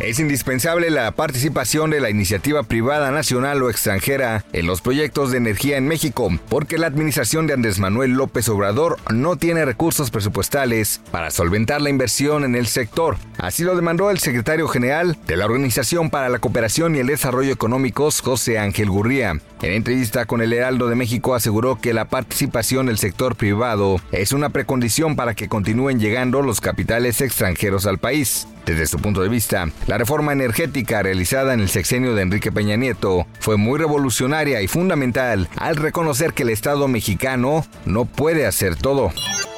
Es indispensable la participación de la iniciativa privada nacional o extranjera en los proyectos de energía en México, porque la administración de Andrés Manuel López Obrador no tiene recursos presupuestales para solventar la inversión en el sector. Así lo demandó el secretario general de la Organización para la Cooperación y el Desarrollo Económicos, José Ángel Gurría. En entrevista con el Heraldo de México aseguró que la participación del sector privado es una precondición para que continúen llegando los capitales extranjeros al país. Desde su punto de vista, la reforma energética realizada en el sexenio de Enrique Peña Nieto fue muy revolucionaria y fundamental al reconocer que el Estado mexicano no puede hacer todo.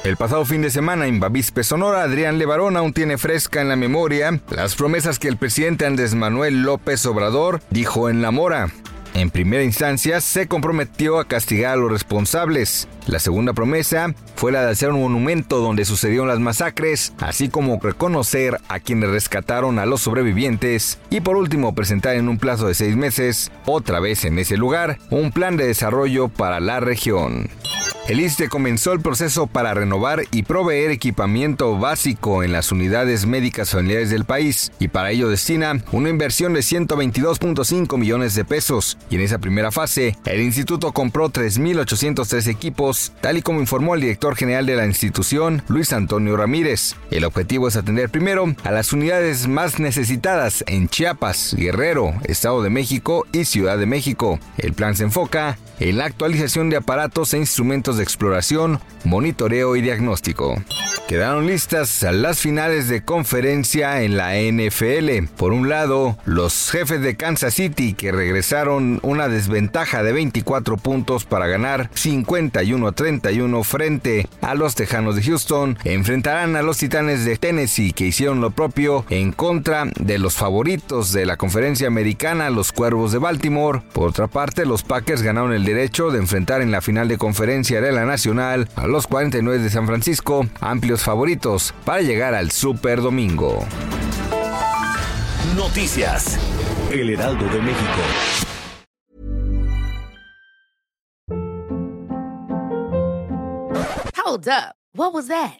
El pasado fin de semana en Bavispe, Sonora, Adrián Levarón aún tiene fresca en la memoria las promesas que el presidente Andrés Manuel López Obrador dijo en La Mora. En primera instancia, se comprometió a castigar a los responsables. La segunda promesa fue la de hacer un monumento donde sucedieron las masacres, así como reconocer a quienes rescataron a los sobrevivientes y por último presentar en un plazo de seis meses, otra vez en ese lugar, un plan de desarrollo para la región. El ISTE comenzó el proceso para renovar y proveer equipamiento básico en las unidades médicas familiares del país y para ello destina una inversión de 122.5 millones de pesos. Y en esa primera fase, el instituto compró 3.803 equipos, tal y como informó el director general de la institución, Luis Antonio Ramírez. El objetivo es atender primero a las unidades más necesitadas en Chiapas, Guerrero, Estado de México y Ciudad de México. El plan se enfoca en la actualización de aparatos e instrumentos de exploración, monitoreo y diagnóstico. Quedaron listas las finales de conferencia en la NFL. Por un lado, los jefes de Kansas City que regresaron una desventaja de 24 puntos para ganar 51 a 31 frente a los Tejanos de Houston, enfrentarán a los Titanes de Tennessee que hicieron lo propio en contra de los favoritos de la conferencia americana, los Cuervos de Baltimore. Por otra parte, los Packers ganaron el derecho de enfrentar en la final de conferencia de la Nacional a los 49 de San Francisco, amplios favoritos para llegar al Super Domingo. Noticias. El Heraldo de México. Hold up. What was that?